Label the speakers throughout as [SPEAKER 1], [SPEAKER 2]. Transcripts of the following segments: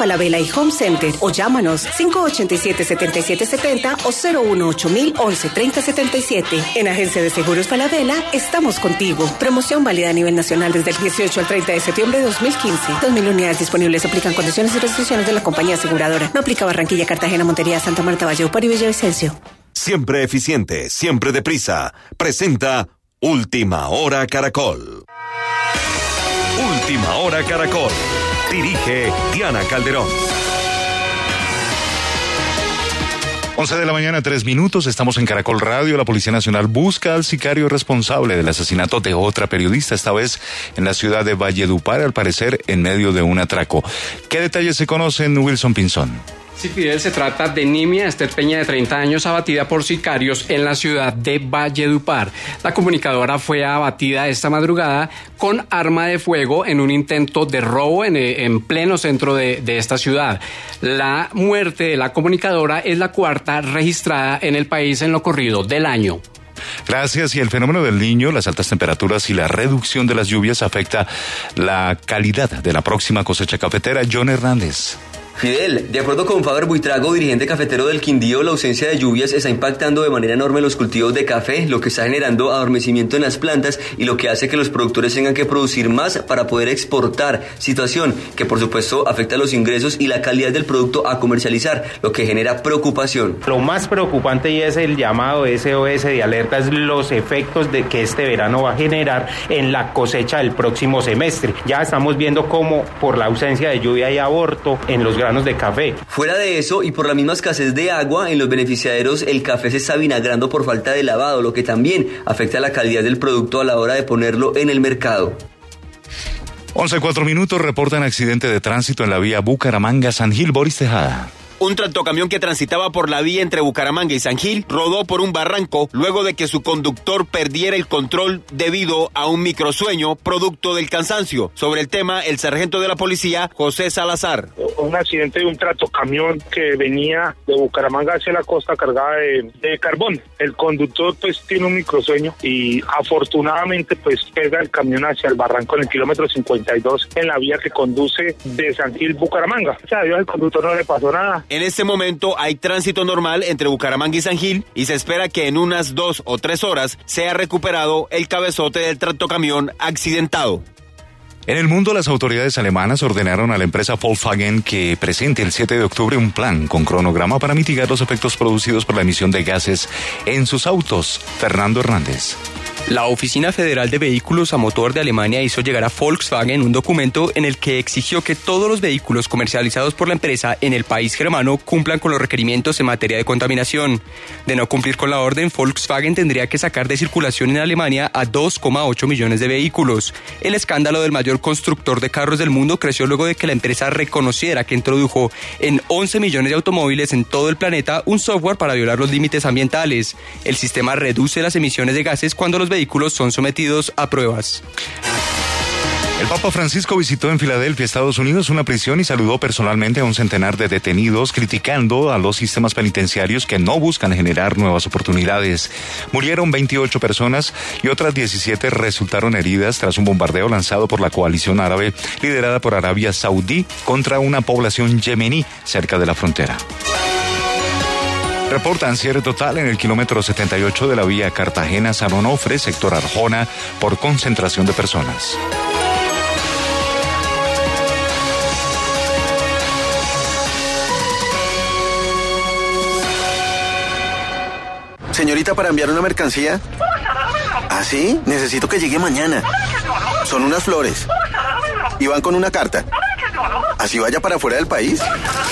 [SPEAKER 1] Falabella y Home Center o llámanos 587-7770 o 018 3077 En Agencia de Seguros Falabella estamos contigo. Promoción válida a nivel nacional desde el 18 al 30 de septiembre de 2015. 2.000 unidades disponibles. Aplican condiciones y restricciones de la compañía aseguradora. No aplica Barranquilla, Cartagena, Montería, Santa Marta, Valleupar y Villavicencio.
[SPEAKER 2] Siempre eficiente, siempre deprisa. Presenta Última Hora Caracol. Última Hora Caracol. Dirige Diana Calderón.
[SPEAKER 3] 11 de la mañana, tres minutos. Estamos en Caracol Radio. La Policía Nacional busca al sicario responsable del asesinato de otra periodista, esta vez en la ciudad de Valledupar, al parecer en medio de un atraco. ¿Qué detalles se conocen, Wilson Pinzón?
[SPEAKER 4] Sí, Fidel, se trata de Nimia Esther Peña, de 30 años, abatida por sicarios en la ciudad de Valledupar. La comunicadora fue abatida esta madrugada con arma de fuego en un intento de robo en, eh, pleno centro de, de esta ciudad. La muerte de la comunicadora es la cuarta registrada en el país en lo corrido del año.
[SPEAKER 3] Gracias. Y el fenómeno del niño, las altas temperaturas y la reducción de las lluvias afecta la calidad de la próxima cosecha cafetera. John Hernández.
[SPEAKER 5] Fidel, de acuerdo con Faber Buitrago, dirigente cafetero del Quindío, la ausencia de lluvias está impactando de manera enorme los cultivos de café, lo que está generando adormecimiento en las plantas y lo que hace que los productores tengan que producir más para poder exportar, situación que por supuesto afecta los ingresos y la calidad del producto a comercializar, lo que genera preocupación.
[SPEAKER 6] Lo más preocupante y es el llamado SOS de alerta es los efectos de que este verano va a generar en la cosecha del próximo semestre. Ya estamos viendo cómo por la ausencia de lluvia y aborto en los grandes de café.
[SPEAKER 5] Fuera de eso, y por la misma escasez de agua, en los beneficiaderos el café se está vinagrando por falta de lavado, lo que también afecta la calidad del producto a la hora de ponerlo en el mercado.
[SPEAKER 3] 11 cuatro minutos reportan accidente de tránsito en la vía Bucaramanga-San Gil, Boris Tejada.
[SPEAKER 7] Un tractocamión que transitaba por la vía entre Bucaramanga y San Gil rodó por un barranco luego de que su conductor perdiera el control debido a un microsueño producto del cansancio. Sobre el tema, el sargento de la policía, José Salazar.
[SPEAKER 8] Un accidente de un tractocamión que venía de Bucaramanga hacia la costa cargada de, carbón. El conductor pues tiene un microsueño y afortunadamente pues pega el camión hacia el barranco en el kilómetro 52 en la vía que conduce de San Gil Bucaramanga. O sea, Dios, el conductor no le pasó nada.
[SPEAKER 7] En este momento hay tránsito normal entre Bucaramanga y San Gil y se espera que en unas dos o tres horas sea recuperado el cabezote del tractocamión accidentado.
[SPEAKER 3] En el mundo, las autoridades alemanas ordenaron a la empresa Volkswagen que presente el 7 de octubre un plan con cronograma para mitigar los efectos producidos por la emisión de gases en sus autos. Fernando Hernández.
[SPEAKER 9] La Oficina Federal de Vehículos a Motor de Alemania hizo llegar a Volkswagen un documento en el que exigió que todos los vehículos comercializados por la empresa en el país germano cumplan con los requerimientos en materia de contaminación. De no cumplir con la orden, Volkswagen tendría que sacar de circulación en Alemania a 2,8 millones de vehículos. El escándalo del mayor constructor de carros del mundo creció luego de que la empresa reconociera que introdujo en 11 millones de automóviles en todo el planeta un software para violar los límites ambientales. El sistema reduce las emisiones de gases cuando los vehículos son sometidos a pruebas.
[SPEAKER 3] El Papa Francisco visitó en Filadelfia, Estados Unidos, una prisión y saludó personalmente a un centenar de detenidos, criticando a los sistemas penitenciarios que no buscan generar nuevas oportunidades. Murieron 28 personas y otras 17 resultaron heridas tras un bombardeo lanzado por la coalición árabe liderada por Arabia Saudí contra una población yemení cerca de la frontera. Reportan cierre total en el kilómetro 78 de la vía Cartagena-San Onofre, sector Arjona, por concentración de personas.
[SPEAKER 10] Señorita, para enviar una mercancía. ¿Ah, sí? Necesito que llegue mañana. Son unas flores. Y van con una carta. ¿Así vaya para fuera del país?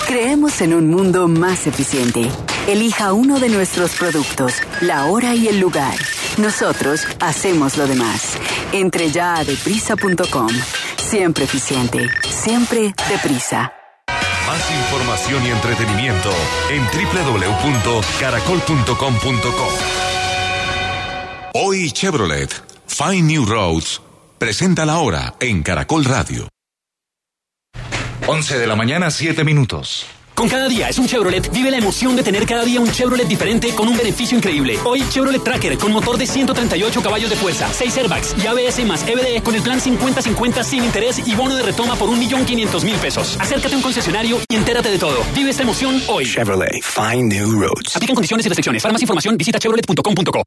[SPEAKER 11] Creemos en un mundo más eficiente. Elija uno de nuestros productos, la hora y el lugar. Nosotros hacemos lo demás. Entre ya a deprisa.com. Siempre eficiente, siempre deprisa.
[SPEAKER 2] Más información y entretenimiento en www.caracol.com.co. Hoy Chevrolet, Find New Roads, presenta la hora en Caracol Radio.
[SPEAKER 3] 11 de la mañana, 7 minutos.
[SPEAKER 12] Con cada día es un Chevrolet. Vive la emoción de tener cada día un Chevrolet diferente con un beneficio increíble. Hoy Chevrolet Tracker con motor de 138 caballos de fuerza, 6 airbags y ABS más EBD con el plan 50-50 sin interés y bono de retoma por 1.500.000 pesos. Acércate a un concesionario y entérate de todo. Vive esta emoción hoy.
[SPEAKER 13] Chevrolet. Find new roads.
[SPEAKER 12] Aplican condiciones y restricciones. Para más información visita chevrolet.com.co.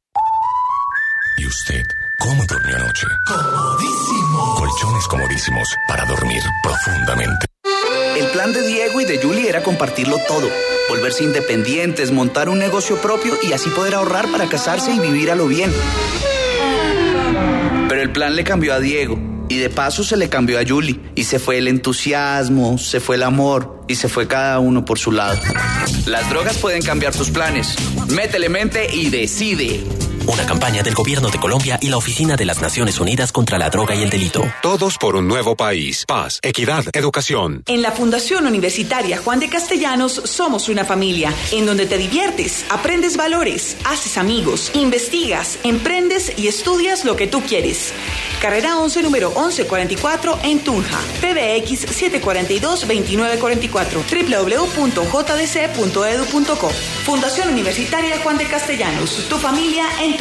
[SPEAKER 14] ¿Y usted cómo durmió anoche? Comodísimo. Colchones comodísimos para dormir profundamente.
[SPEAKER 15] El plan de Diego y de Julie era compartirlo todo, volverse independientes, montar un negocio propio y así poder ahorrar para casarse y vivir a lo bien. Pero el plan le cambió a Diego y de paso se le cambió a Julie y se fue el entusiasmo, se fue el amor y se fue cada uno por su lado. Las drogas pueden cambiar tus planes. Métele mente y decide.
[SPEAKER 16] Una campaña del Gobierno de Colombia y la Oficina de las Naciones Unidas contra la Droga y el Delito.
[SPEAKER 17] Todos por un nuevo país. Paz, equidad, educación.
[SPEAKER 18] En la Fundación Universitaria Juan de Castellanos somos una familia en donde te diviertes, aprendes valores, haces amigos, investigas, emprendes y estudias lo que tú quieres. Carrera 11, número 1144 en Tunja. PBX 742-2944. www.jdc.edu.co. Fundación Universitaria Juan de Castellanos. Tu familia en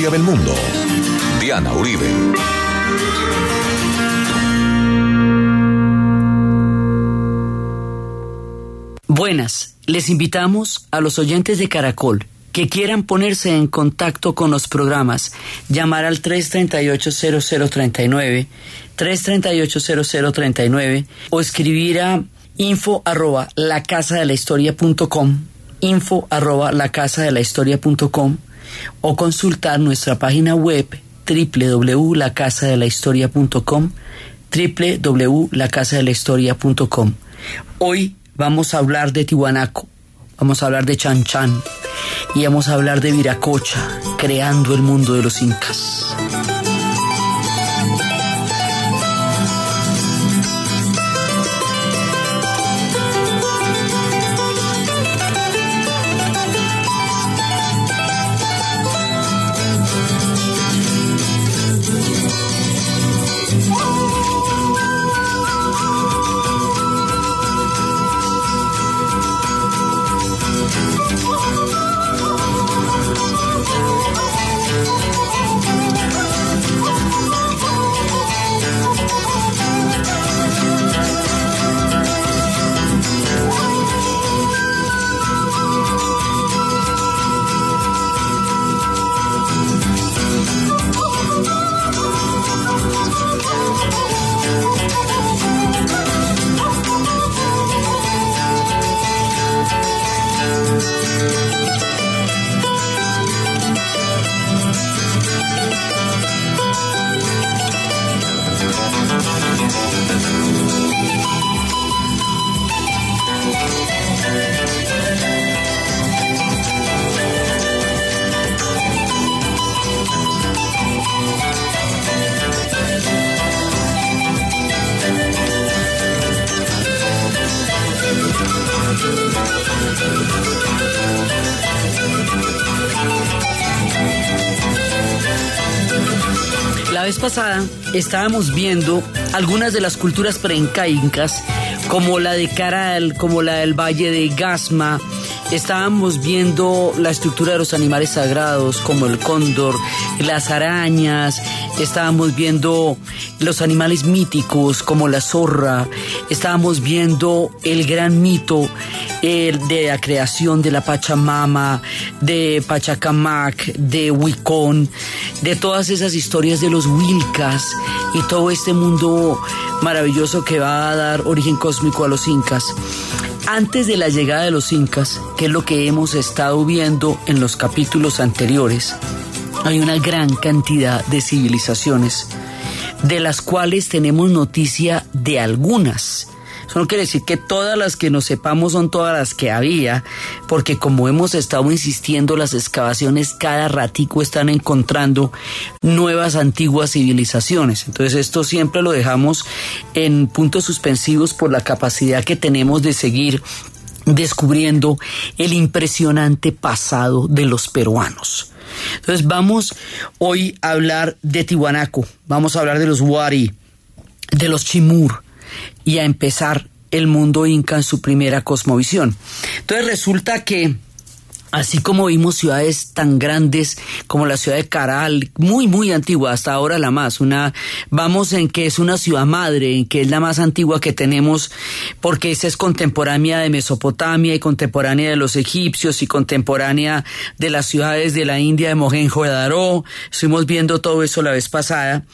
[SPEAKER 19] Historia del mundo. Diana Uribe.
[SPEAKER 20] Buenas, les invitamos a los oyentes de Caracol que quieran ponerse en contacto con los programas, llamar al 338-0039, 338-0039 o escribir a info arroba la casa de la historia punto com, info arroba la casa de la historia punto com, o consultar nuestra página web www.lacasadelahistoria.com www.lacasadelahistoria.com Hoy vamos a hablar de Tihuanaco, vamos a hablar de Chan Chan y vamos a hablar de Viracocha, creando el mundo de los incas. Pasada estábamos viendo algunas de las culturas preincaicas, como la de Caral, como la del Valle de Gasma. Estábamos viendo la estructura de los animales sagrados, como el cóndor, las arañas. Estábamos viendo los animales míticos, como la zorra. Estábamos viendo el gran mito de la creación de la Pachamama, de Pachacamac, de Huicón, de todas esas historias de los Wilcas y todo este mundo maravilloso que va a dar origen cósmico a los incas. Antes de la llegada de los incas, que es lo que hemos estado viendo en los capítulos anteriores, hay una gran cantidad de civilizaciones de las cuales tenemos noticia de algunas. Eso no quiere decir que todas las que nos sepamos son todas las que había, porque como hemos estado insistiendo, las excavaciones cada ratico están encontrando nuevas antiguas civilizaciones. Entonces esto siempre lo dejamos en puntos suspensivos por la capacidad que tenemos de seguir descubriendo el impresionante pasado de los peruanos. Entonces vamos hoy a hablar de Tiwanaco, vamos a hablar de los Wari, de los Chimur y a empezar el mundo inca en su primera cosmovisión. Entonces resulta que Así como vimos ciudades tan grandes como la ciudad de Caral, muy muy antigua, hasta ahora la más, una vamos en que es una ciudad madre, en que es la más antigua que tenemos porque esa es contemporánea de Mesopotamia y contemporánea de los egipcios y contemporánea de las ciudades de la India de Mohenjo-Daro. Estuvimos viendo todo eso la vez pasada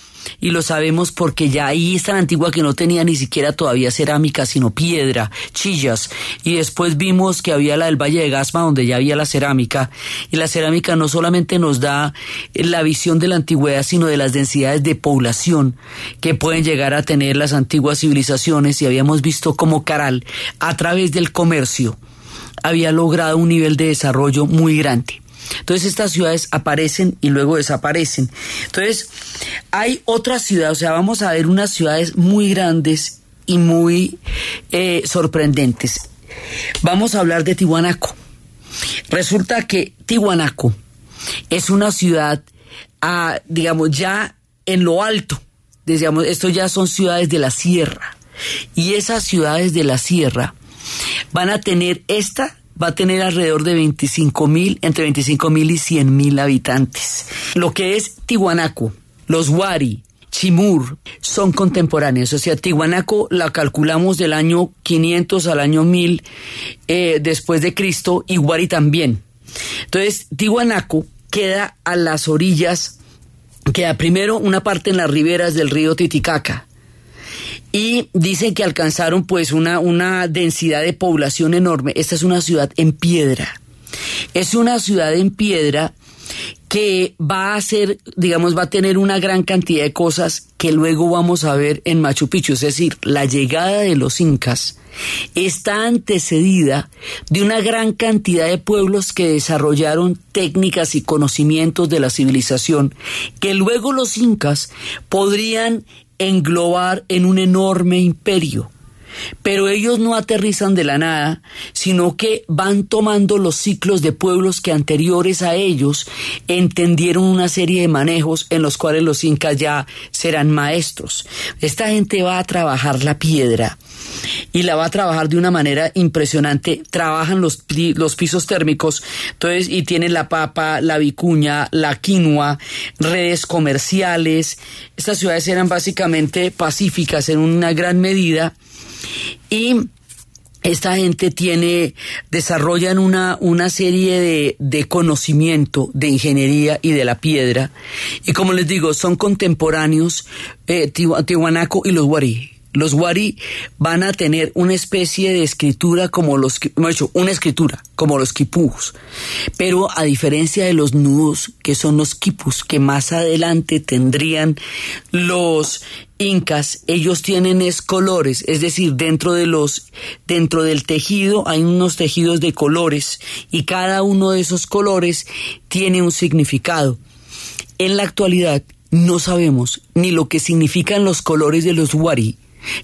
[SPEAKER 20] y lo sabemos porque ya ahí es tan antigua que no tenía ni siquiera todavía cerámica, sino piedra, chillas. Y después vimos que había la del Valle de Gasma, donde ya había la cerámica. Y la cerámica no solamente nos da la visión de la antigüedad, sino de las densidades de población que pueden llegar a tener las antiguas civilizaciones. Y habíamos visto cómo Caral, a través del comercio, había logrado un nivel de desarrollo muy grande. Entonces estas ciudades aparecen y luego desaparecen. Entonces hay otras ciudades, o sea, vamos a ver unas ciudades muy grandes y muy eh, sorprendentes. Vamos a hablar de Tihuanaco. Resulta que Tihuanaco es una ciudad, ah, digamos, ya en lo alto. Digamos, esto ya son ciudades de la sierra. Y esas ciudades de la sierra van a tener esta va a tener alrededor de 25 mil, entre 25 mil y 100 mil habitantes. Lo que es Tihuanaco, los Wari, Chimur son contemporáneos, o sea, Tihuanaco la calculamos del año 500 al año 1000 eh, después de Cristo y Wari también. Entonces, Tihuanaco queda a las orillas, queda primero una parte en las riberas del río Titicaca, y dicen que alcanzaron pues una, una densidad de población enorme. Esta es una ciudad en piedra. Es una ciudad en piedra que va a ser, digamos, va a tener una gran cantidad de cosas que luego vamos a ver en Machu Picchu. Es decir, la llegada de los incas está antecedida de una gran cantidad de pueblos que desarrollaron técnicas y conocimientos de la civilización que luego los incas podrían englobar en un enorme imperio. Pero ellos no aterrizan de la nada, sino que van tomando los ciclos de pueblos que anteriores a ellos entendieron una serie de manejos en los cuales los incas ya serán maestros. Esta gente va a trabajar la piedra y la va a trabajar de una manera impresionante. Trabajan los, los pisos térmicos, entonces, y tienen la papa, la vicuña, la quinoa, redes comerciales. Estas ciudades eran básicamente pacíficas en una gran medida y esta gente tiene, desarrollan una, una serie de, de, conocimiento de ingeniería y de la piedra. Y como les digo, son contemporáneos eh, Tihuanaco y los Guarí. Los wari van a tener una especie de escritura como los, hecho, una escritura como los quipus, pero a diferencia de los nudos que son los quipus que más adelante tendrían los incas, ellos tienen es colores, es decir, dentro de los dentro del tejido hay unos tejidos de colores y cada uno de esos colores tiene un significado. En la actualidad no sabemos ni lo que significan los colores de los wari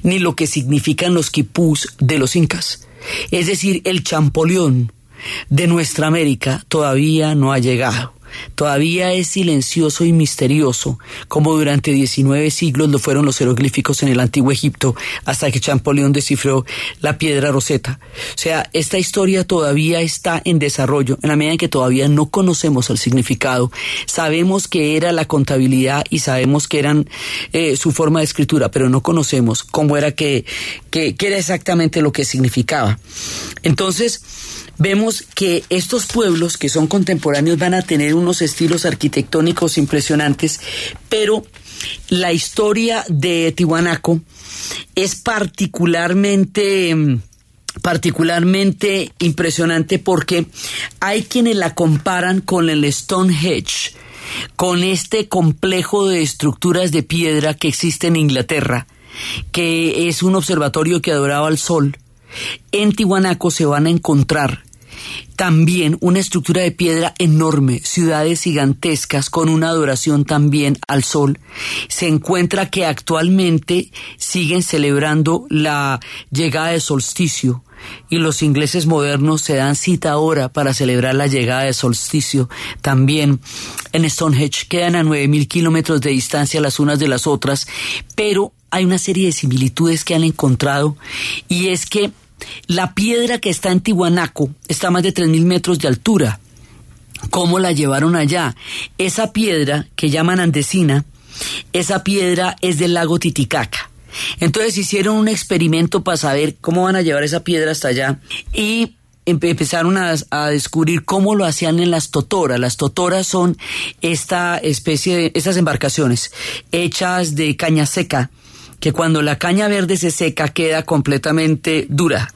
[SPEAKER 20] ni lo que significan los quipús de los incas. Es decir, el champoleón de nuestra América todavía no ha llegado. Todavía es silencioso y misterioso, como durante 19 siglos lo fueron los jeroglíficos en el antiguo Egipto, hasta que Champollion descifró la piedra roseta. O sea, esta historia todavía está en desarrollo, en la medida en que todavía no conocemos el significado. Sabemos que era la contabilidad y sabemos que eran eh, su forma de escritura, pero no conocemos cómo era que, que, que era exactamente lo que significaba. Entonces, vemos que estos pueblos que son contemporáneos van a tener unos estilos arquitectónicos impresionantes, pero la historia de Tihuanaco es particularmente particularmente impresionante porque hay quienes la comparan con el Stonehenge con este complejo de estructuras de piedra que existe en Inglaterra, que es un observatorio que adoraba al sol, en Tihuanaco se van a encontrar también una estructura de piedra enorme, ciudades gigantescas con una adoración también al sol. Se encuentra que actualmente siguen celebrando la llegada del solsticio y los ingleses modernos se dan cita ahora para celebrar la llegada del solsticio. También en Stonehenge quedan a 9.000 kilómetros de distancia las unas de las otras, pero hay una serie de similitudes que han encontrado y es que la piedra que está en Tihuanaco está a más de 3.000 metros de altura. ¿Cómo la llevaron allá? Esa piedra que llaman andesina, esa piedra es del lago Titicaca. Entonces hicieron un experimento para saber cómo van a llevar esa piedra hasta allá y empezaron a, a, descubrir cómo lo hacían en las totoras. Las totoras son esta especie de, estas embarcaciones hechas de caña seca que cuando la caña verde se seca queda completamente dura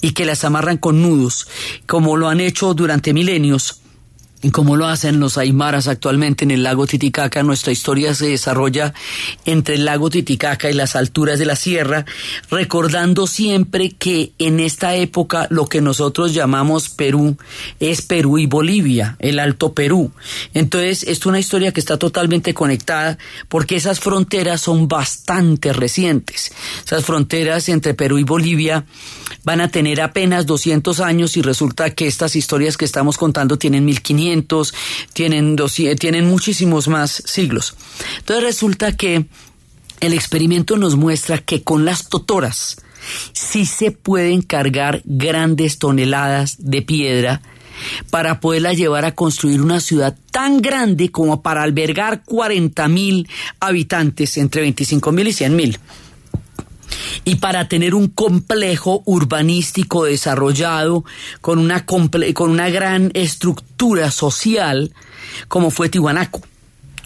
[SPEAKER 20] y que las amarran con nudos, como lo han hecho durante milenios como lo hacen los aymaras actualmente en el lago Titicaca. Nuestra historia se desarrolla entre el lago Titicaca y las alturas de la sierra, recordando siempre que en esta época lo que nosotros llamamos Perú es Perú y Bolivia, el Alto Perú. Entonces, es una historia que está totalmente conectada porque esas fronteras son bastante recientes. Esas fronteras entre Perú y Bolivia van a tener apenas 200 años y resulta que estas historias que estamos contando tienen 1500, tienen, tienen muchísimos más siglos. Entonces resulta que el experimento nos muestra que con las totoras sí se pueden cargar grandes toneladas de piedra para poderla llevar a construir una ciudad tan grande como para albergar 40 mil habitantes, entre 25 mil y 100 mil y para tener un complejo urbanístico desarrollado con una, con una gran estructura social como fue Tihuanaco.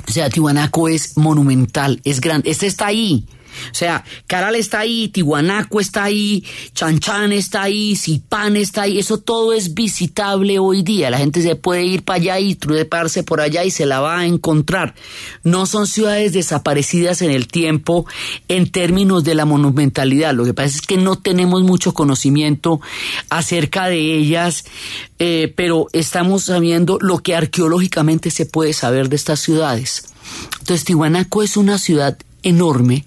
[SPEAKER 20] O sea, Tihuanaco es monumental, es grande. Este está ahí. O sea, Caral está ahí, Tihuanaco está ahí, Chanchan está ahí, Zipán está ahí, eso todo es visitable hoy día. La gente se puede ir para allá y treparse por allá y se la va a encontrar. No son ciudades desaparecidas en el tiempo en términos de la monumentalidad. Lo que pasa es que no tenemos mucho conocimiento acerca de ellas, eh, pero estamos sabiendo lo que arqueológicamente se puede saber de estas ciudades. Entonces, Tihuanaco es una ciudad enorme,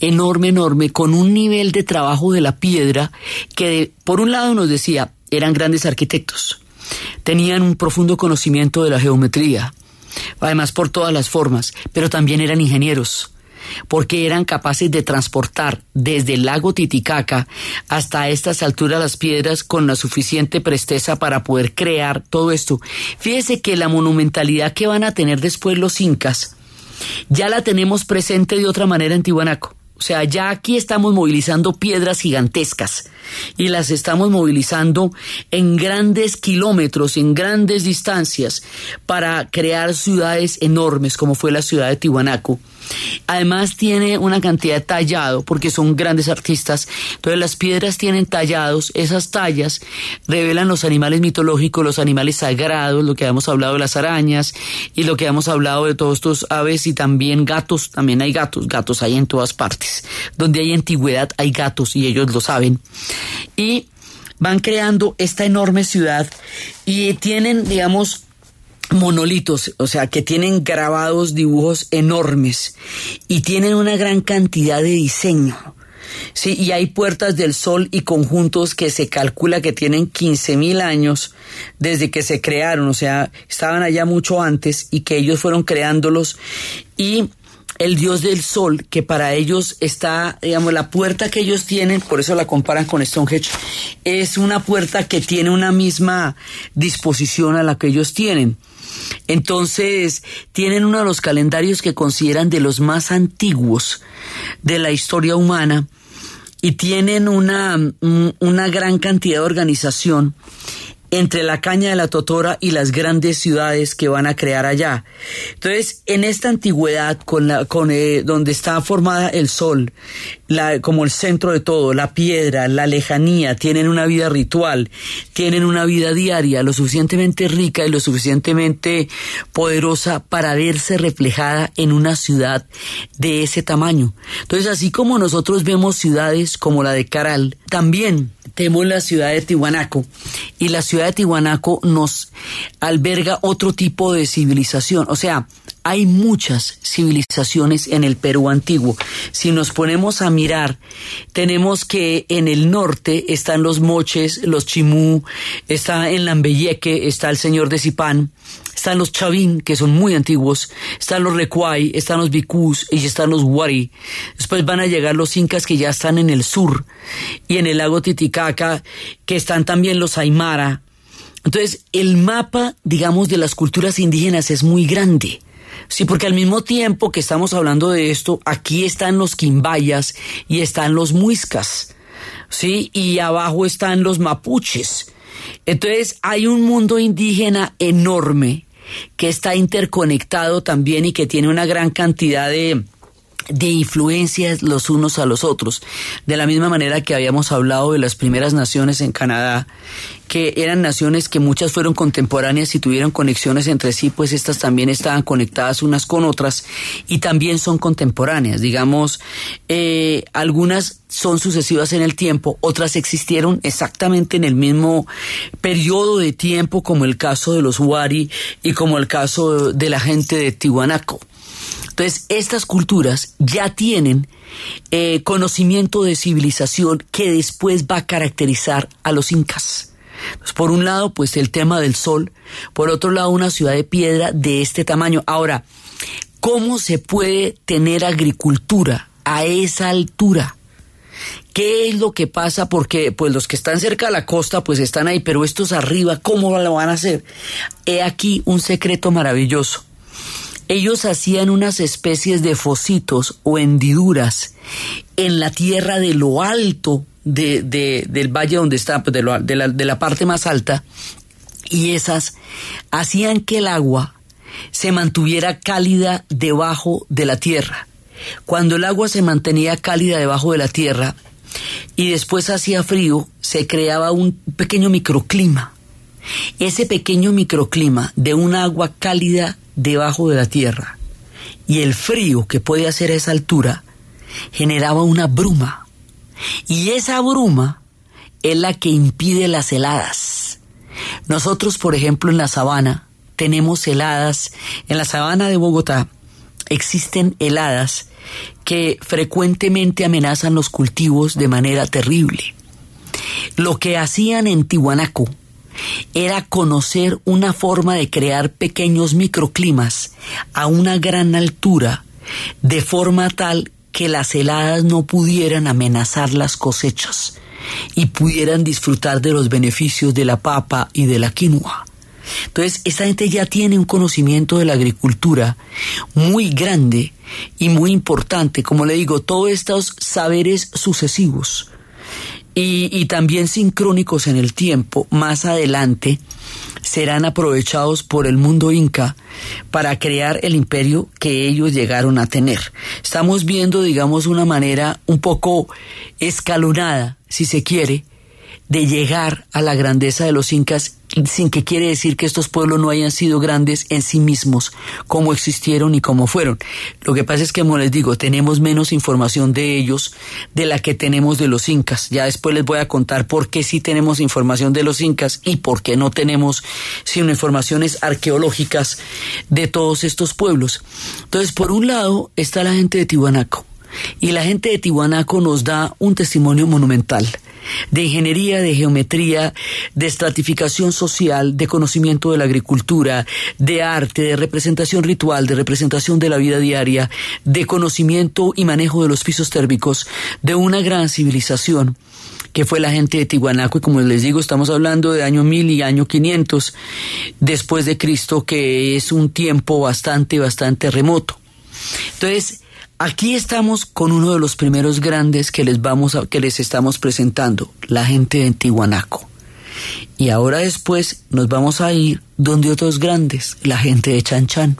[SPEAKER 20] enorme, enorme, con un nivel de trabajo de la piedra que por un lado nos decía, eran grandes arquitectos, tenían un profundo conocimiento de la geometría, además por todas las formas, pero también eran ingenieros porque eran capaces de transportar desde el lago Titicaca hasta estas alturas las piedras con la suficiente presteza para poder crear todo esto. Fíjese que la monumentalidad que van a tener después los incas ya la tenemos presente de otra manera en Tihuanaco. O sea, ya aquí estamos movilizando piedras gigantescas y las estamos movilizando en grandes kilómetros, en grandes distancias, para crear ciudades enormes como fue la ciudad de Tihuanaco Además tiene una cantidad de tallado, porque son grandes artistas. Entonces las piedras tienen tallados, esas tallas revelan los animales mitológicos, los animales sagrados, lo que hemos hablado de las arañas y lo que hemos hablado de todos estos aves y también gatos, también hay gatos, gatos hay en todas partes. Donde hay antigüedad hay gatos y ellos lo saben. Y van creando esta enorme ciudad y tienen, digamos, monolitos, o sea, que tienen grabados dibujos enormes y tienen una gran cantidad de diseño. Sí, y hay puertas del sol y conjuntos que se calcula que tienen 15 mil años desde que se crearon, o sea, estaban allá mucho antes y que ellos fueron creándolos y el dios del sol, que para ellos está, digamos, la puerta que ellos tienen, por eso la comparan con Stonehenge, es una puerta que tiene una misma disposición a la que ellos tienen. Entonces, tienen uno de los calendarios que consideran de los más antiguos de la historia humana y tienen una, una gran cantidad de organización entre la caña de la totora y las grandes ciudades que van a crear allá. Entonces, en esta antigüedad, con la, con, eh, donde está formada el sol, la, como el centro de todo, la piedra, la lejanía, tienen una vida ritual, tienen una vida diaria lo suficientemente rica y lo suficientemente poderosa para verse reflejada en una ciudad de ese tamaño. Entonces, así como nosotros vemos ciudades como la de Caral, también tenemos la ciudad de Tihuanaco y la ciudad de Tihuanaco nos alberga otro tipo de civilización, o sea, hay muchas civilizaciones en el Perú antiguo. Si nos ponemos a mirar, tenemos que en el norte están los moches, los chimú, está en Lambeyeque, está el señor de Zipán, están los chavín, que son muy antiguos, están los recuay, están los bicús y están los Wari. Después van a llegar los incas que ya están en el sur y en el lago Titicaca, que están también los aymara. Entonces, el mapa, digamos, de las culturas indígenas es muy grande. Sí, porque al mismo tiempo que estamos hablando de esto, aquí están los quimbayas y están los muiscas, ¿sí? Y abajo están los mapuches. Entonces hay un mundo indígena enorme que está interconectado también y que tiene una gran cantidad de, de influencias los unos a los otros. De la misma manera que habíamos hablado de las primeras naciones en Canadá, que eran naciones que muchas fueron contemporáneas y tuvieron conexiones entre sí, pues estas también estaban conectadas unas con otras y también son contemporáneas. Digamos, eh, algunas son sucesivas en el tiempo, otras existieron exactamente en el mismo periodo de tiempo, como el caso de los Wari y como el caso de la gente de Tihuanaco. Entonces, estas culturas ya tienen eh, conocimiento de civilización que después va a caracterizar a los incas. Pues, por un lado, pues el tema del sol, por otro lado, una ciudad de piedra de este tamaño. Ahora, ¿cómo se puede tener agricultura a esa altura? ¿Qué es lo que pasa? Porque pues los que están cerca de la costa pues están ahí, pero estos arriba, ¿cómo lo van a hacer? He aquí un secreto maravilloso ellos hacían unas especies de fositos o hendiduras en la tierra de lo alto de, del valle donde está, pues, de, la, de la parte más alta, y esas hacían que el agua se mantuviera cálida debajo de la tierra. Cuando el agua se mantenía cálida debajo de la tierra y después hacía frío, se creaba un pequeño microclima. Ese pequeño microclima de un agua cálida debajo de la tierra y el frío que puede hacer a esa altura generaba una bruma. Y esa bruma es la que impide las heladas. Nosotros, por ejemplo, en la sabana tenemos heladas. En la sabana de Bogotá existen heladas que frecuentemente amenazan los cultivos de manera terrible. Lo que hacían en Tihuanaco era conocer una forma de crear pequeños microclimas a una gran altura, de forma tal que las heladas no pudieran amenazar las cosechas y pudieran disfrutar de los beneficios de la papa y de la quinoa. Entonces, esta gente ya tiene un conocimiento de la agricultura muy grande y muy importante, como le digo, todos estos saberes sucesivos y, también sincrónicos en el tiempo, más adelante serán aprovechados por el mundo inca para crear el imperio que ellos llegaron a tener. Estamos viendo, digamos, una manera un poco escalonada, si se quiere, de llegar a la grandeza de los incas sin que quiere decir que estos pueblos no hayan sido grandes en sí mismos, como existieron y como fueron. Lo que pasa es que, como les digo, tenemos menos información de ellos de la que tenemos de los incas. Ya después les voy a contar por qué sí tenemos información de los incas y por qué no tenemos sino informaciones arqueológicas de todos estos pueblos. Entonces, por un lado está la gente de Tihuanaco. Y la gente de Tihuanaco nos da un testimonio monumental de ingeniería, de geometría, de estratificación social, de conocimiento de la agricultura, de arte, de representación ritual, de representación de la vida diaria, de conocimiento y manejo de los pisos térmicos, de una gran civilización que fue la gente de Tihuanaco, y como les digo, estamos hablando de año 1000 y año 500 después de Cristo, que es un tiempo bastante, bastante remoto. Entonces, Aquí estamos con uno de los primeros grandes que les vamos que les estamos presentando, la gente de Tihuanaco. Y ahora después nos vamos a ir donde otros grandes, la gente de Chan Chan.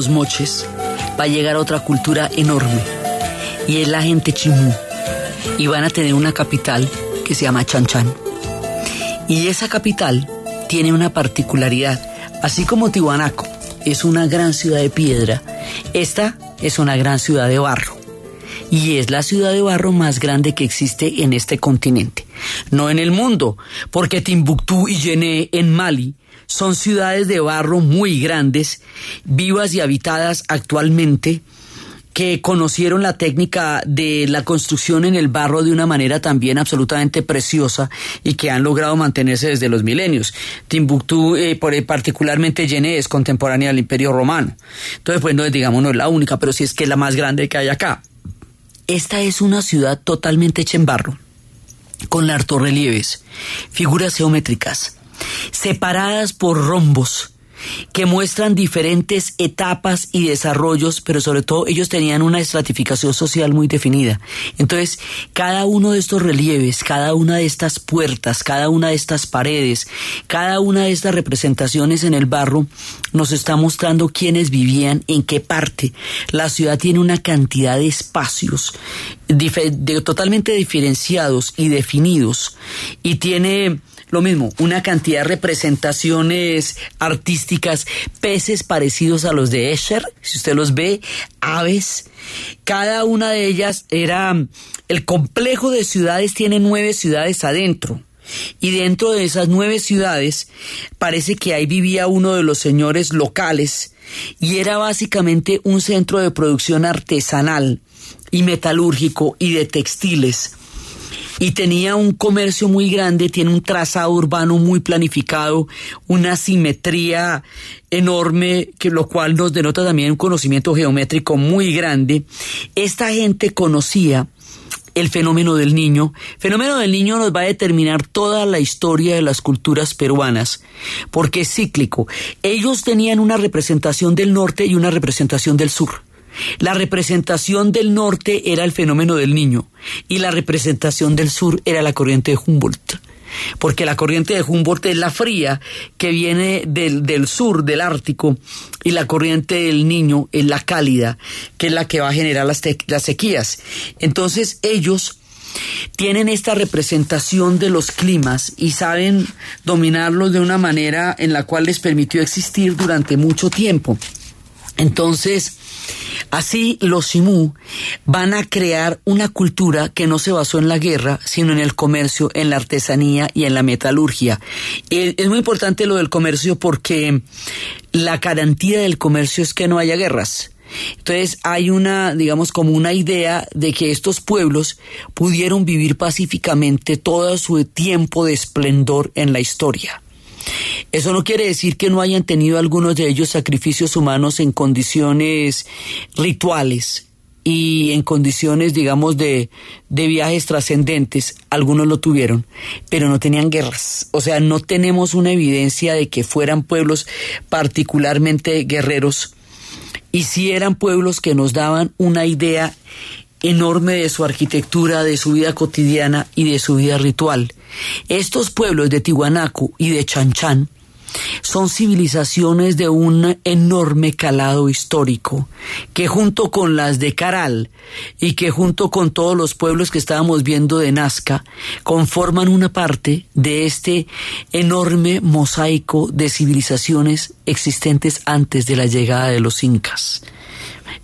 [SPEAKER 20] Los moches va a llegar otra cultura enorme y es la gente chimú. Y van a tener una capital que se llama Chan Chan. Y esa capital tiene una particularidad. Así como Tiwanaco es una gran ciudad de piedra, esta es una gran ciudad de barro. Y es la ciudad de barro más grande que existe en este continente. No en el mundo, porque Timbuktu y Yené en Mali son ciudades de barro muy grandes, vivas y habitadas actualmente, que conocieron la técnica de la construcción en el barro de una manera también absolutamente preciosa y que han logrado mantenerse desde los milenios. Timbuktu, eh, por, particularmente Yené, es contemporánea del Imperio Romano. Entonces, pues digamos, no es la única, pero sí es que es la más grande que hay acá. Esta es una ciudad totalmente hecha en barro, con relieves, figuras geométricas, separadas por rombos que muestran diferentes etapas y desarrollos, pero sobre todo ellos tenían una estratificación social muy definida. Entonces, cada uno de estos relieves, cada una de estas puertas, cada una de estas paredes, cada una de estas representaciones en el barro nos está mostrando quiénes vivían, en qué parte. La ciudad tiene una cantidad de espacios totalmente diferenciados y definidos y tiene lo mismo, una cantidad de representaciones artísticas, peces parecidos a los de Escher, si usted los ve, aves. Cada una de ellas era, el complejo de ciudades tiene nueve ciudades adentro. Y dentro de esas nueve ciudades parece que ahí vivía uno de los señores locales y era básicamente un centro de producción artesanal y metalúrgico y de textiles y tenía un comercio muy grande, tiene un trazado urbano muy planificado, una simetría enorme, que lo cual nos denota también un conocimiento geométrico muy grande. Esta gente conocía el fenómeno del niño. El fenómeno del niño nos va a determinar toda la historia de las culturas peruanas, porque es cíclico. Ellos tenían una representación del norte y una representación del sur. La representación del norte era el fenómeno del niño y la representación del sur era la corriente de Humboldt. Porque la corriente de Humboldt es la fría que viene del, sur, del Ártico, y la corriente del niño es la cálida, que es la que va a generar las, las sequías. Entonces ellos tienen esta representación de los climas y saben dominarlos de una manera en la cual les permitió existir durante mucho tiempo. Entonces, Así los Simú van a crear una cultura que no se basó en la guerra, sino en el comercio, en la artesanía y en la metalurgia. Es muy importante lo del comercio porque la garantía del comercio es que no haya guerras. Entonces hay una, digamos, como una idea de que estos pueblos pudieron vivir pacíficamente todo su tiempo de esplendor en la historia. Eso no quiere decir que no hayan tenido algunos de ellos sacrificios humanos en condiciones rituales y en condiciones, digamos, de, de viajes trascendentes. Algunos lo tuvieron, pero no tenían guerras. O sea, no tenemos una evidencia de que fueran pueblos particularmente guerreros y sí eran pueblos que nos daban una idea enorme de su arquitectura, de su vida cotidiana y de su vida ritual. Estos pueblos de Tiwanaku y de Chanchan son civilizaciones de un enorme calado histórico, que junto con las de Caral y que junto con todos los pueblos que estábamos viendo de Nazca, conforman una parte de este enorme mosaico de civilizaciones existentes antes de la llegada de los incas.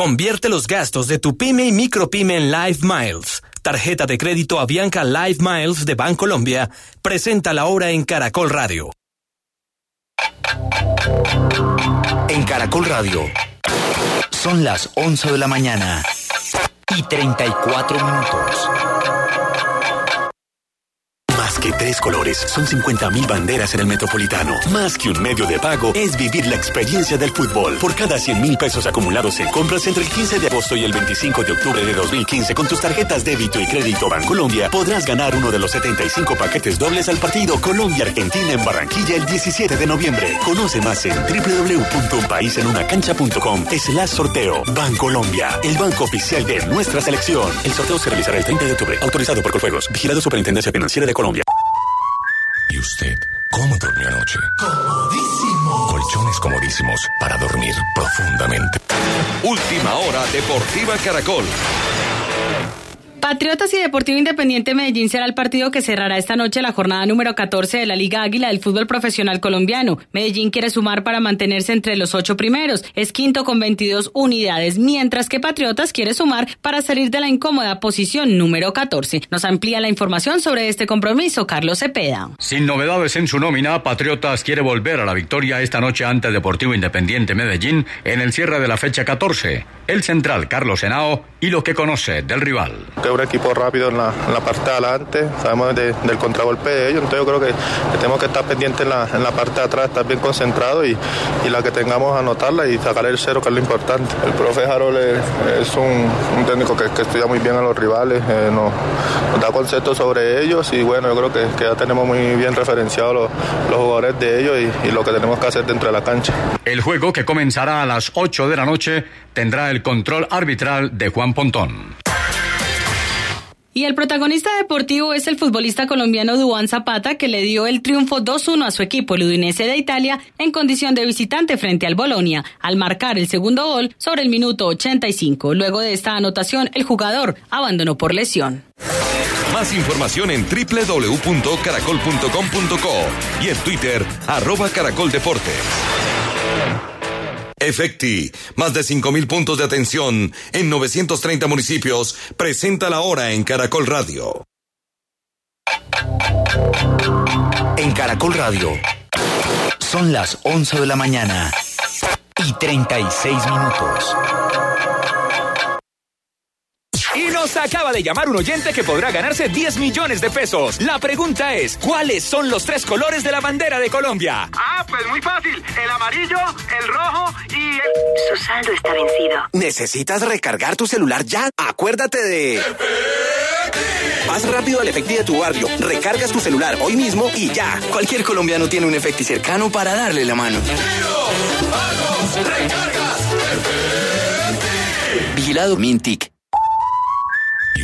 [SPEAKER 21] Convierte los gastos de tu pyme y micropyme en Live Miles. Tarjeta de crédito Avianca Live Miles de Bancolombia. Presenta la hora en Caracol Radio.
[SPEAKER 22] En Caracol Radio. Son las 11 de la mañana y 34 minutos
[SPEAKER 14] que tres colores. Son 50.000 banderas en el Metropolitano. Más que un medio de pago, es vivir la experiencia del fútbol. Por cada 100 mil pesos acumulados en compras entre el 15 de agosto y el 25 de octubre de 2015 con tus tarjetas débito y crédito Bancolombia, podrás ganar uno de los 75 paquetes dobles al partido Colombia-Argentina en Barranquilla el 17 de noviembre. Conoce más en www.unpaisenunacancha.com la sorteo. Bancolombia, el banco oficial de nuestra selección. El sorteo se realizará el 30 de octubre. Autorizado por Colfuegos. Vigilado Superintendencia Financiera de Colombia. ¿Y usted cómo durmió anoche?
[SPEAKER 23] Comodísimo.
[SPEAKER 14] Colchones comodísimos para dormir profundamente.
[SPEAKER 2] Última hora Deportiva Caracol.
[SPEAKER 24] Patriotas y Deportivo Independiente Medellín será el partido que cerrará esta noche la jornada número 14 de la Liga Águila del fútbol profesional colombiano. Medellín quiere sumar para mantenerse entre los ocho primeros. Es quinto con 22 unidades, mientras que Patriotas quiere sumar para salir de la incómoda posición número 14. Nos amplía la información sobre este compromiso Carlos Cepeda.
[SPEAKER 25] Sin novedades en su nómina, Patriotas quiere volver a la victoria esta noche ante Deportivo Independiente Medellín en el cierre de la fecha 14. El central Carlos Henao y lo que conoce del rival
[SPEAKER 26] un equipo rápido en la, parte de adelante, sabemos del contragolpe de ellos, entonces yo creo que, tenemos que estar pendientes en la, en la parte de atrás, estar bien concentrados y, y, la que tengamos anotarla y sacar el cero, que es lo importante. El profe Harold es, un, técnico que, estudia muy bien a los rivales, eh, nos, da conceptos sobre ellos y bueno, yo creo que, ya tenemos muy bien referenciados los, los jugadores de ellos y, y lo que tenemos que hacer dentro de la cancha.
[SPEAKER 25] El juego que comenzará a las 8 de la noche tendrá el control arbitral de Juan Pontón.
[SPEAKER 24] Y el protagonista deportivo es el futbolista colombiano Duan Zapata, que le dio el triunfo 2-1 a su equipo, el de Italia, en condición de visitante frente al Bolonia, al marcar el segundo gol sobre el minuto 85. Luego de esta anotación, el jugador abandonó por lesión.
[SPEAKER 2] Más información en www.caracol.com.co y en Twitter, arroba caracoldeportes. Efecti, más de 5.000 puntos de atención en 930 municipios, presenta la hora en Caracol Radio.
[SPEAKER 22] En Caracol Radio, son las 11 de la mañana y 36 minutos.
[SPEAKER 21] Nos acaba de llamar un oyente que podrá ganarse 10 millones de pesos. La pregunta es, ¿cuáles son los tres colores de la bandera de Colombia?
[SPEAKER 27] Ah, pues muy fácil. El amarillo, el rojo y el...
[SPEAKER 28] Su saldo está vencido.
[SPEAKER 22] ¿Necesitas recargar tu celular ya? Acuérdate de... Vas rápido al Efecti de tu barrio, recargas tu celular hoy mismo y ya. Cualquier colombiano tiene un Efecti cercano para darle la mano.
[SPEAKER 2] recargas,
[SPEAKER 22] Vigilado Mintic.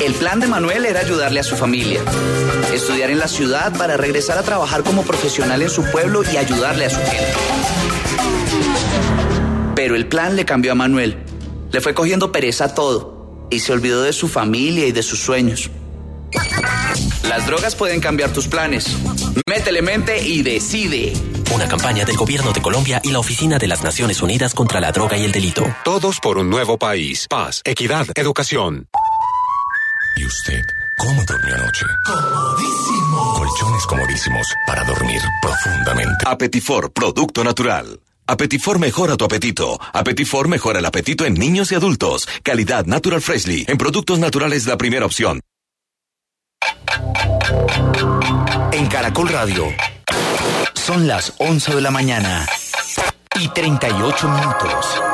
[SPEAKER 15] El plan de Manuel era ayudarle a su familia, estudiar en la ciudad para regresar a trabajar como profesional en su pueblo y ayudarle a su gente. Pero el plan le cambió a Manuel. Le fue cogiendo pereza a todo y se olvidó de su familia y de sus sueños. Las drogas pueden cambiar tus planes. Métele mente y decide.
[SPEAKER 16] Una campaña del Gobierno de Colombia y la Oficina de las Naciones Unidas contra la Droga y el Delito.
[SPEAKER 17] Todos por un nuevo país. Paz, equidad, educación.
[SPEAKER 29] ¿Y usted cómo durmió anoche?
[SPEAKER 23] Comodísimo.
[SPEAKER 29] Colchones comodísimos para dormir profundamente.
[SPEAKER 2] Apetifor, producto natural. Apetifor mejora tu apetito. Apetifor mejora el apetito en niños y adultos. Calidad Natural Freshly. En productos naturales la primera opción.
[SPEAKER 30] En Caracol Radio. Son las 11 de la mañana y 38 minutos.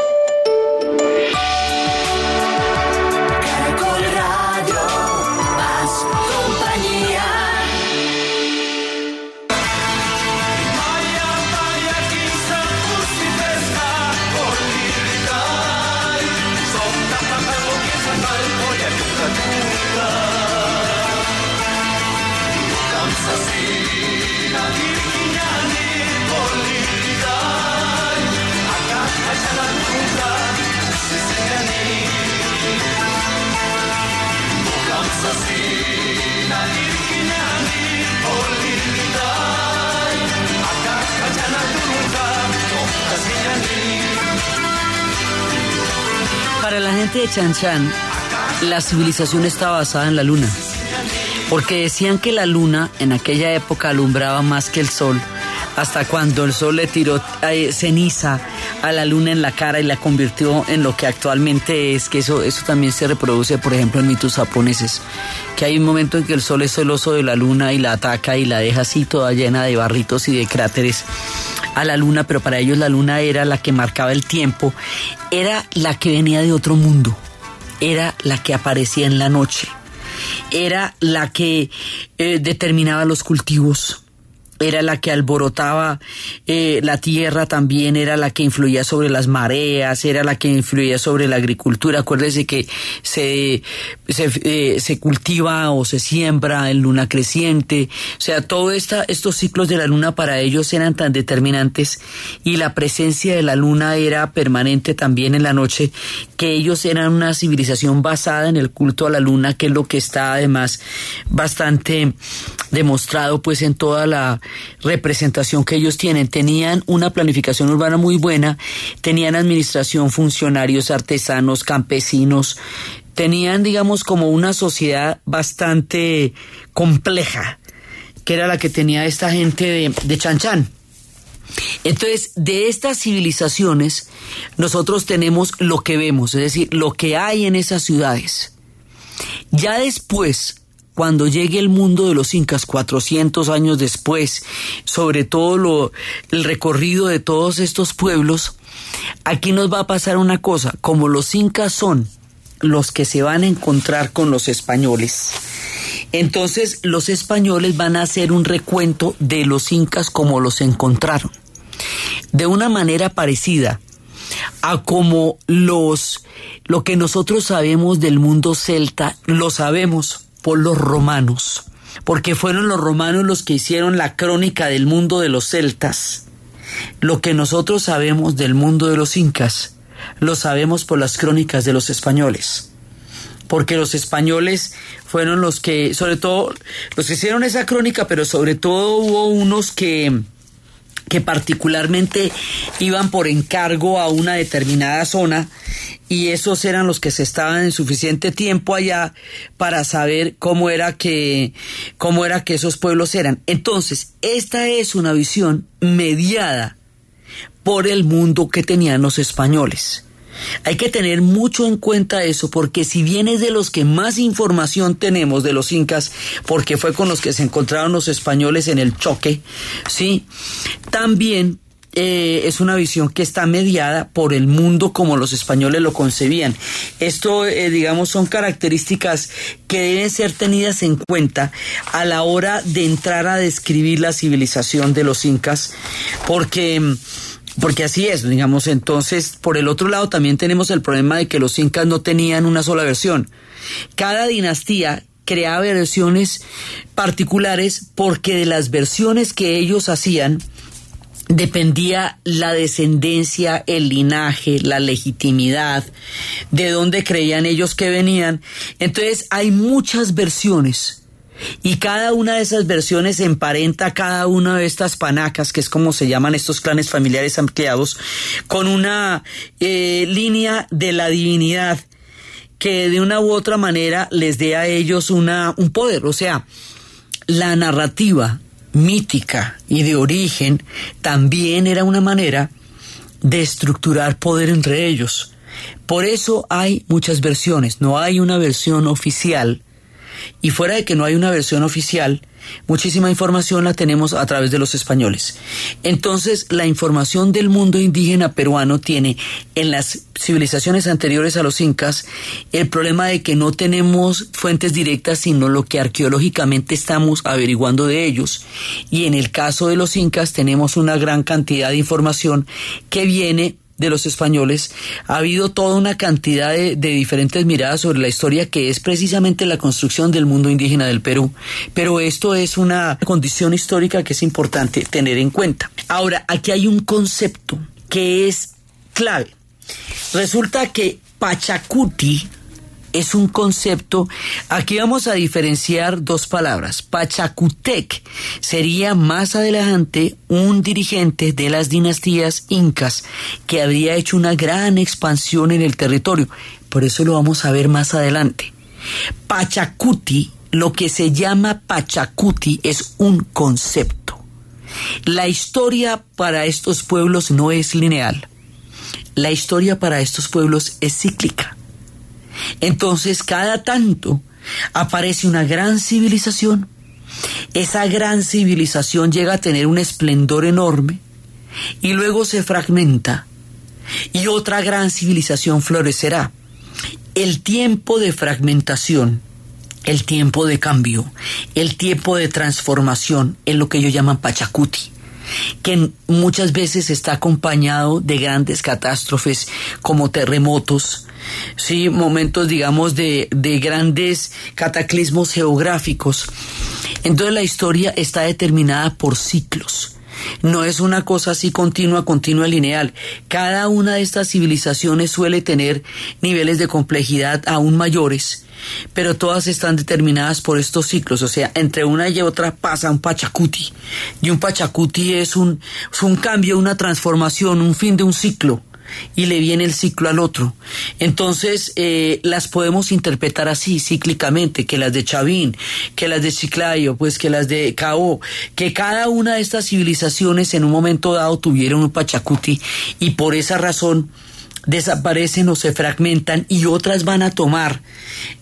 [SPEAKER 20] Para la gente de Chan Chan, la civilización está basada en la luna. Porque decían que la luna en aquella época alumbraba más que el sol, hasta cuando el sol le tiró eh, ceniza a la luna en la cara y la convirtió en lo que actualmente es, que eso, eso también se reproduce, por ejemplo, en mitos japoneses, que hay un momento en que el sol es celoso de la luna y la ataca y la deja así toda llena de barritos y de cráteres a la luna, pero para ellos la luna era la que marcaba el tiempo, era la que venía de otro mundo, era la que aparecía en la noche, era la que eh, determinaba los cultivos, era la que alborotaba eh, la tierra también, era la que influía sobre las mareas, era la que influía sobre la agricultura. Acuérdese que se, se, eh, se cultiva o se siembra en luna creciente. O sea, todos estos ciclos de la luna para ellos eran tan determinantes y la presencia de la luna era permanente también en la noche, que ellos eran una civilización basada en el culto a la luna, que es lo que está además bastante demostrado pues en toda la representación que ellos tienen. Tenían una planificación urbana muy buena, tenían administración, funcionarios, artesanos, campesinos, tenían, digamos, como una sociedad bastante compleja, que era la que tenía esta gente de, de Chan Entonces, de estas civilizaciones, nosotros tenemos lo que vemos, es decir, lo que hay en esas ciudades. Ya después, cuando llegue el mundo de los incas 400 años después, sobre todo el recorrido de todos estos pueblos, aquí nos va a pasar una cosa, como los incas son los que se van a encontrar con los españoles, entonces los españoles van a hacer un recuento de los incas como los encontraron, de una manera parecida a como los lo que nosotros sabemos del mundo celta lo sabemos por los romanos, porque fueron los romanos los que hicieron la crónica del mundo de los celtas. Lo que nosotros sabemos del mundo de los incas, lo sabemos por las crónicas de los españoles. porque los españoles fueron los que, sobre todo, los que hicieron esa crónica, pero sobre todo hubo unos que que particularmente iban por encargo a una determinada zona y esos eran los que se estaban en suficiente tiempo allá para saber cómo era que cómo era que esos pueblos eran. Entonces, esta es una visión mediada por el mundo que tenían los españoles. Hay que tener mucho en cuenta eso porque si bien es de los que más información tenemos de los incas, porque fue con los que se encontraron los españoles en el choque, sí, también eh, es una visión que está mediada por el mundo como los españoles lo concebían. Esto, eh, digamos, son características que deben ser tenidas en cuenta a la hora de entrar a describir la civilización de los incas, porque porque así es, digamos, entonces, por el otro lado también tenemos el problema de que los incas no tenían una sola versión. Cada dinastía creaba versiones particulares porque de las versiones que ellos hacían dependía la descendencia, el linaje, la legitimidad, de dónde creían ellos que venían. Entonces hay muchas versiones y cada una de esas versiones emparenta cada una de estas panacas, que es como se llaman estos clanes familiares ampliados, con una eh, línea de la divinidad que de una u otra manera les dé a ellos una, un poder. O sea, la narrativa mítica y de origen también era una manera de estructurar poder entre ellos. Por eso hay muchas versiones, no hay una versión oficial y fuera de que no hay una versión oficial, muchísima información la tenemos a través de los españoles. Entonces, la información del mundo indígena peruano tiene en las civilizaciones anteriores a los incas el problema de que no tenemos fuentes directas, sino lo que arqueológicamente estamos averiguando de ellos. Y en el caso de los incas tenemos una gran cantidad de información que viene de los españoles, ha habido toda una cantidad de, diferentes miradas sobre la historia que es precisamente la construcción del mundo indígena del Perú. Pero esto es una condición histórica que es importante tener en cuenta. Ahora, aquí hay un concepto que es clave. Resulta que Pachacuti, es un concepto. Aquí vamos a diferenciar dos palabras. Pachacutec sería más adelante un dirigente de las dinastías incas que habría hecho una gran expansión en el territorio. Por eso lo vamos a ver más adelante. Pachacuti, lo que se llama Pachacuti, es un concepto. La historia para estos pueblos no es lineal. La historia para estos pueblos es cíclica entonces cada tanto aparece una gran civilización. Esa gran civilización llega a tener un esplendor enorme y luego se fragmenta y otra gran civilización florecerá. El tiempo de fragmentación, el tiempo de cambio, el tiempo de transformación es lo que ellos llaman Pachacuti que muchas veces está acompañado de grandes catástrofes como terremotos, sí, momentos, digamos, de, de grandes cataclismos geográficos. Entonces la historia está determinada por ciclos. No es una cosa así continua, continua, lineal. Cada una de estas civilizaciones suele tener niveles de complejidad aún mayores, pero todas están determinadas por estos ciclos. O sea, entre una y otra pasa un pachacuti. Y un pachacuti es un, es un cambio, una transformación, un fin de un ciclo y le viene el ciclo al otro. Entonces, eh, las podemos interpretar así, cíclicamente, que las de Chavín, que las de Chiclayo, pues que las de Cao, que cada una de estas civilizaciones en un momento dado tuvieron un Pachacuti y por esa razón desaparecen o se fragmentan y otras van a tomar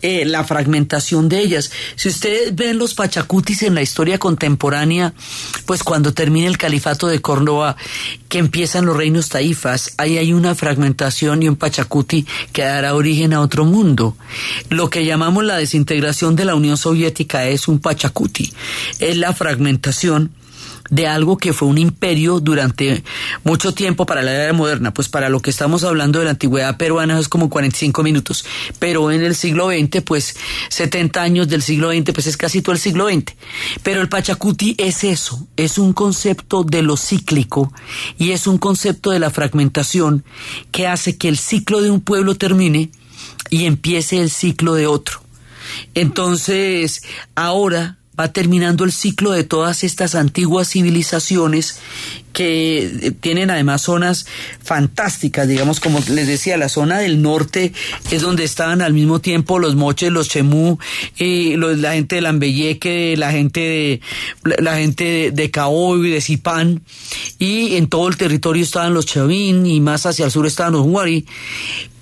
[SPEAKER 20] eh, la fragmentación de ellas. Si ustedes ven los pachacutis en la historia contemporánea, pues cuando termina el califato de Córdoba, que empiezan los reinos taifas, ahí hay una fragmentación y un pachacuti que dará origen a otro mundo. Lo que llamamos la desintegración de la Unión Soviética es un pachacuti, es la fragmentación de algo que fue un imperio durante mucho tiempo para la era moderna, pues para lo que estamos hablando de la antigüedad peruana es como 45 minutos, pero en el siglo XX, pues 70 años del siglo XX, pues es casi todo el siglo XX. Pero el Pachacuti es eso, es un concepto de lo cíclico y es un concepto de la fragmentación que hace que el ciclo de un pueblo termine y empiece el ciclo de otro. Entonces, ahora va terminando el ciclo de todas estas antiguas civilizaciones que eh, tienen además zonas fantásticas, digamos, como les decía, la zona del norte es donde estaban al mismo tiempo los moches, los chemú, y la gente de Lambeyeque, la gente de la, gente de, de y de Zipán, y en todo el territorio estaban los chavín y más hacia el sur estaban los huari,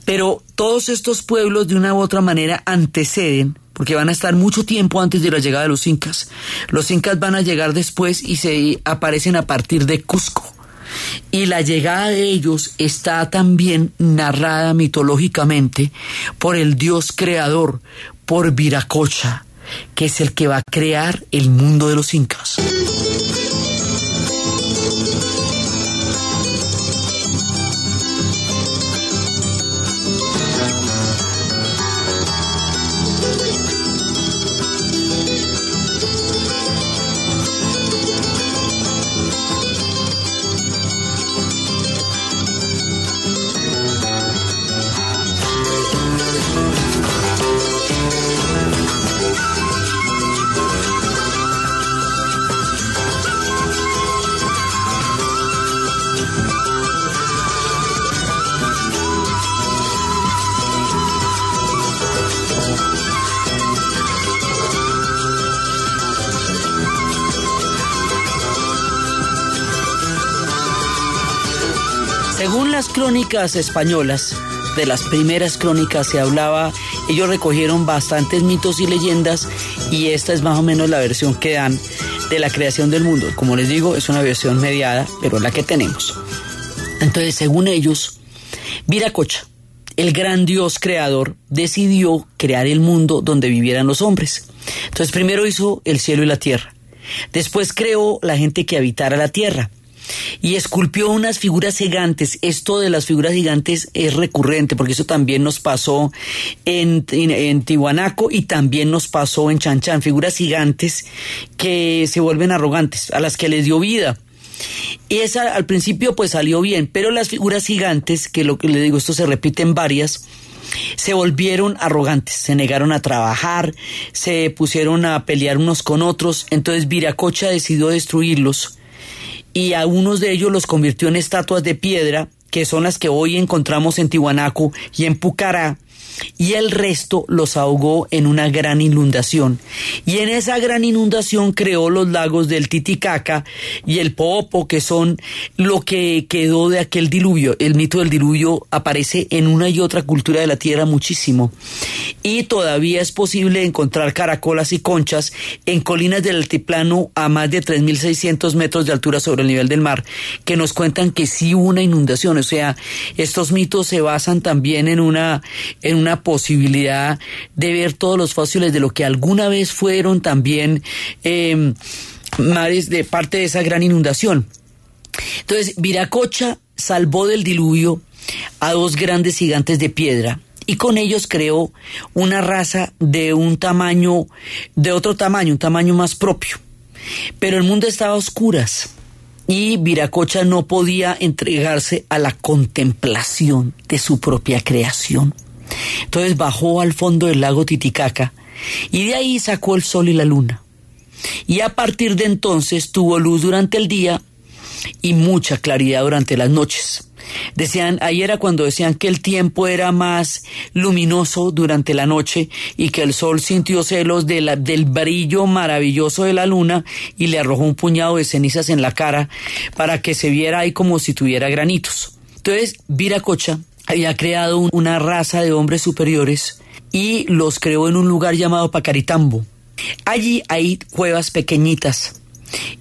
[SPEAKER 20] pero todos estos pueblos de una u otra manera anteceden porque van a estar mucho tiempo antes de la llegada de los incas. Los incas van a llegar después y se aparecen a partir de Cusco. Y la llegada de ellos está también narrada mitológicamente por el dios creador, por Viracocha, que es el que va a crear el mundo de los incas. Españolas, de las primeras crónicas se hablaba, ellos recogieron bastantes mitos y leyendas y esta es más o menos la versión que dan de la creación del mundo. Como les digo, es una versión mediada, pero la que tenemos. Entonces, según ellos, Viracocha, el gran dios creador, decidió crear el mundo donde vivieran los hombres. Entonces, primero hizo el cielo y la tierra. Después creó la gente que habitara la tierra y esculpió unas figuras gigantes. Esto de las figuras gigantes es recurrente porque eso también nos pasó en, en, Tihuanaco y también nos pasó en Chanchan. Figuras gigantes que se vuelven arrogantes, a las que les dio vida. Y esa al principio pues salió bien, pero las figuras gigantes, que lo que le digo, esto se repite en varias, se volvieron arrogantes, se negaron a trabajar, se pusieron a pelear unos con otros, entonces Viracocha decidió destruirlos y a unos de ellos los convirtió en estatuas de piedra, que son las que hoy encontramos en Tihuanaco y en Pucará, y el resto los ahogó en una gran inundación. Y en esa gran inundación creó los lagos del Titicaca y el Popo, que son lo que quedó de aquel diluvio. El mito del diluvio aparece en una y otra cultura de la tierra muchísimo. Y todavía es posible encontrar caracolas y conchas en colinas del altiplano a más de 3.600 metros de altura sobre el nivel del mar, que nos cuentan que sí hubo una inundación. O sea, estos mitos se basan también en una, en una posibilidad de ver todos los fósiles de lo que alguna vez fueron también em, mares de parte de esa gran inundación. Entonces, Viracocha salvó del diluvio a dos grandes gigantes de piedra y con ellos creó una raza de un tamaño, de otro tamaño, un tamaño más propio. Pero el mundo estaba a oscuras y Viracocha no podía entregarse a la contemplación de su propia creación. Entonces bajó al fondo del lago Titicaca y de ahí sacó el sol y la luna. Y a partir de entonces tuvo luz durante el día y mucha claridad durante las noches. Decían, ahí era cuando decían que el tiempo era más luminoso durante la noche y que el sol sintió celos del brillo maravilloso de la luna y le arrojó un puñado de cenizas en la cara para que se viera ahí como si tuviera granitos. Entonces, Viracocha había creado una raza de hombres superiores y los creó en un lugar llamado Pacaritambo. Allí hay cuevas pequeñitas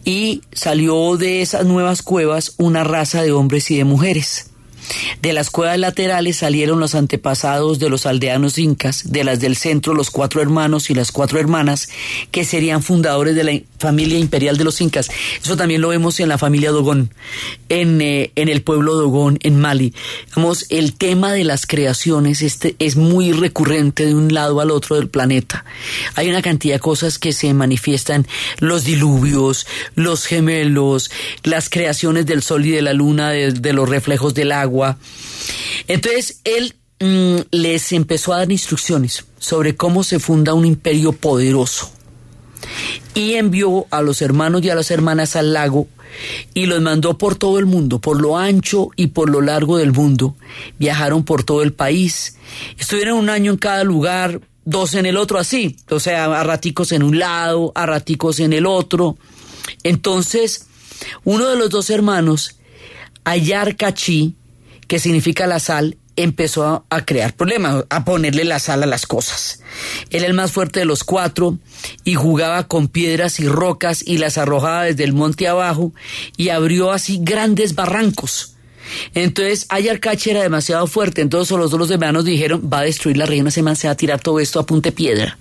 [SPEAKER 20] y salió de esas nuevas cuevas una raza de hombres y de mujeres. De las cuevas laterales salieron los antepasados de los aldeanos incas, de las del centro los cuatro hermanos y las cuatro hermanas, que serían fundadores de la familia imperial de los incas. Eso también lo vemos en la familia Dogón, en, eh, en el pueblo Dogón, en Mali. Vamos, el tema de las creaciones este, es muy recurrente de un lado al otro del planeta. Hay una cantidad de cosas que se manifiestan, los diluvios, los gemelos, las creaciones del sol y de la luna, de los reflejos del agua, entonces él mm, les empezó a dar instrucciones sobre cómo se funda un imperio poderoso y envió a los hermanos y a las hermanas al lago y los mandó por todo el mundo, por lo ancho y por lo largo del mundo. Viajaron por todo el país, estuvieron un año en cada lugar, dos en el otro, así, o sea, a raticos en un lado, a raticos en el otro. Entonces, uno de los dos hermanos, Ayar Cachí, que significa la sal, empezó a, crear problemas, a ponerle la sal a las cosas. Él era el más fuerte de los cuatro y jugaba con piedras y rocas y las arrojaba desde el monte abajo y abrió así grandes barrancos. Entonces Ayarcachi era demasiado fuerte, entonces los dos hermanos dijeron, va a destruir la reina, se va a tirar todo esto a punte piedra.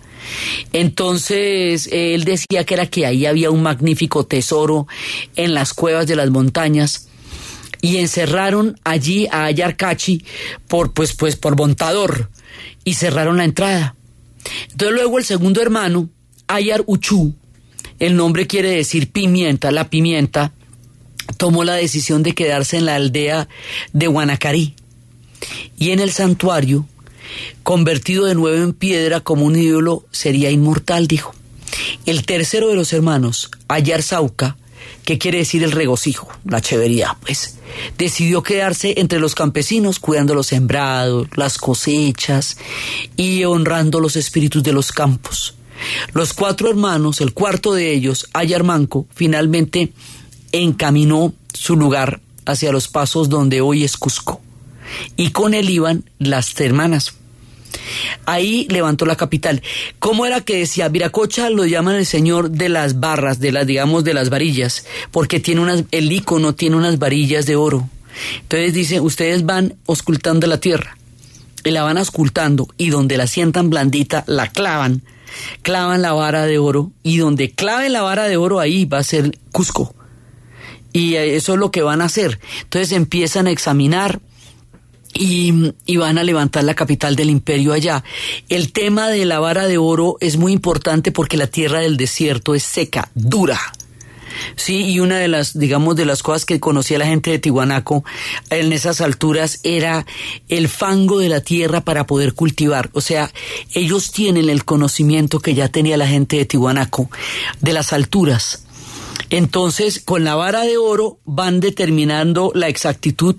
[SPEAKER 20] Entonces él decía que era que ahí había un magnífico tesoro en las cuevas de las montañas y encerraron allí a Ayarcachi por, pues, pues, por montador y cerraron la entrada. Entonces luego el segundo hermano, Ayar Uchu, el nombre quiere decir pimienta, la pimienta, tomó la decisión de quedarse en la aldea de Guanacarí y en el santuario, convertido de nuevo en piedra como un ídolo, sería inmortal, dijo. El tercero de los hermanos, Ayar Sauca, ¿Qué quiere decir el regocijo? La chevería, pues. Decidió quedarse entre los campesinos cuidando los sembrados, las cosechas y honrando los espíritus de los campos. Los cuatro hermanos, el cuarto de ellos, Ayarmanco, finalmente encaminó su lugar hacia los pasos donde hoy es Cusco. Y con él iban las hermanas Ahí levantó la capital. ¿Cómo era que decía? Viracocha lo llaman el señor de las barras, de las, digamos, de las varillas, porque tiene unas, el icono tiene unas varillas de oro. Entonces dice, ustedes van oscultando la tierra, y la van oscultando, y donde la sientan blandita, la clavan, clavan la vara de oro, y donde claven la vara de oro, ahí va a ser Cusco. Y eso es lo que van a hacer. Entonces empiezan a examinar y, van a levantar la capital del imperio allá. El tema de la vara de oro es muy importante porque la tierra del desierto es seca, dura. Sí, y una de las, digamos, de las cosas que conocía la gente de Tihuanaco en esas alturas era el fango de la tierra para poder cultivar. O sea, ellos tienen el conocimiento que ya tenía la gente de Tihuanaco de las alturas entonces, con la vara de oro van determinando la exactitud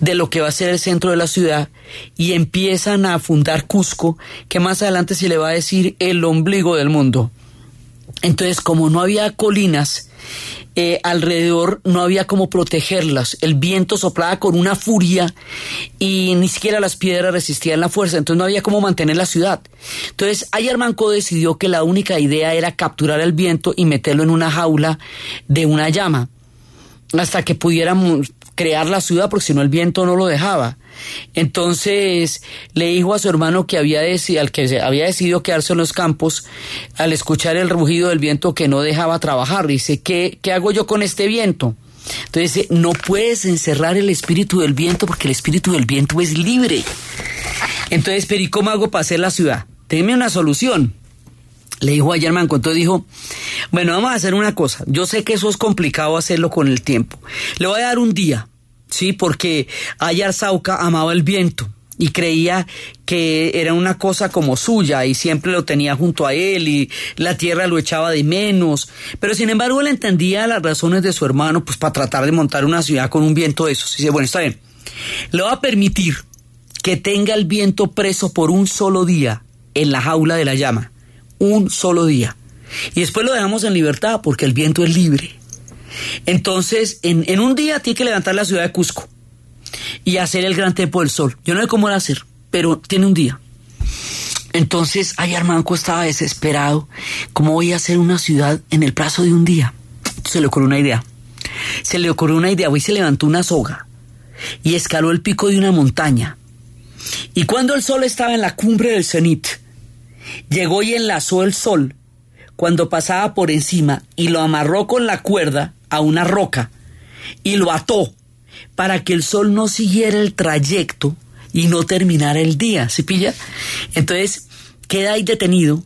[SPEAKER 20] de lo que va a ser el centro de la ciudad y empiezan a fundar Cusco, que más adelante se le va a decir el ombligo del mundo. Entonces, como no había colinas, eh, alrededor no había cómo protegerlas. El viento soplaba con una furia y ni siquiera las piedras resistían la fuerza, entonces no había cómo mantener la ciudad. Entonces Ayarmanco decidió que la única idea era capturar el viento y meterlo en una jaula de una llama hasta que pudiéramos crear la ciudad porque si no el viento no lo dejaba. Entonces le dijo a su hermano que había al que había decidido quedarse en los campos, al escuchar el rugido del viento que no dejaba trabajar, dice, ¿qué, qué hago yo con este viento? Entonces dice, no puedes encerrar el espíritu del viento porque el espíritu del viento es libre. Entonces, pero ¿y cómo hago para hacer la ciudad? Deme una solución. Le dijo a Germán, entonces dijo, bueno, vamos a hacer una cosa. Yo sé que eso es complicado hacerlo con el tiempo. Le voy a dar un día, ¿sí? Porque Ayar Sauca amaba el viento y creía que era una cosa como suya y siempre lo tenía junto a él y la tierra lo echaba de menos. Pero sin embargo él entendía las razones de su hermano pues para tratar de montar una ciudad con un viento de esos. Y dice, bueno, está bien. Le va a permitir que tenga el viento preso por un solo día en la jaula de la llama un solo día. Y después lo dejamos en libertad porque el viento es libre. Entonces, en, un día tiene que levantar la ciudad de Cusco y hacer el gran templo del sol. Yo no sé cómo lo hacer, pero tiene un día. Entonces, ay, Armanco estaba desesperado. ¿Cómo voy a hacer una ciudad en el plazo de un día? Se le ocurrió una idea. Se le ocurrió una idea. Hoy se levantó una soga y escaló el pico de una montaña. Y cuando el sol estaba en la cumbre del cenit, Llegó y enlazó el sol cuando pasaba por encima y lo amarró con la cuerda a una roca y lo ató para que el sol no siguiera el trayecto y no terminara el día, ¿se pilla? Entonces queda ahí detenido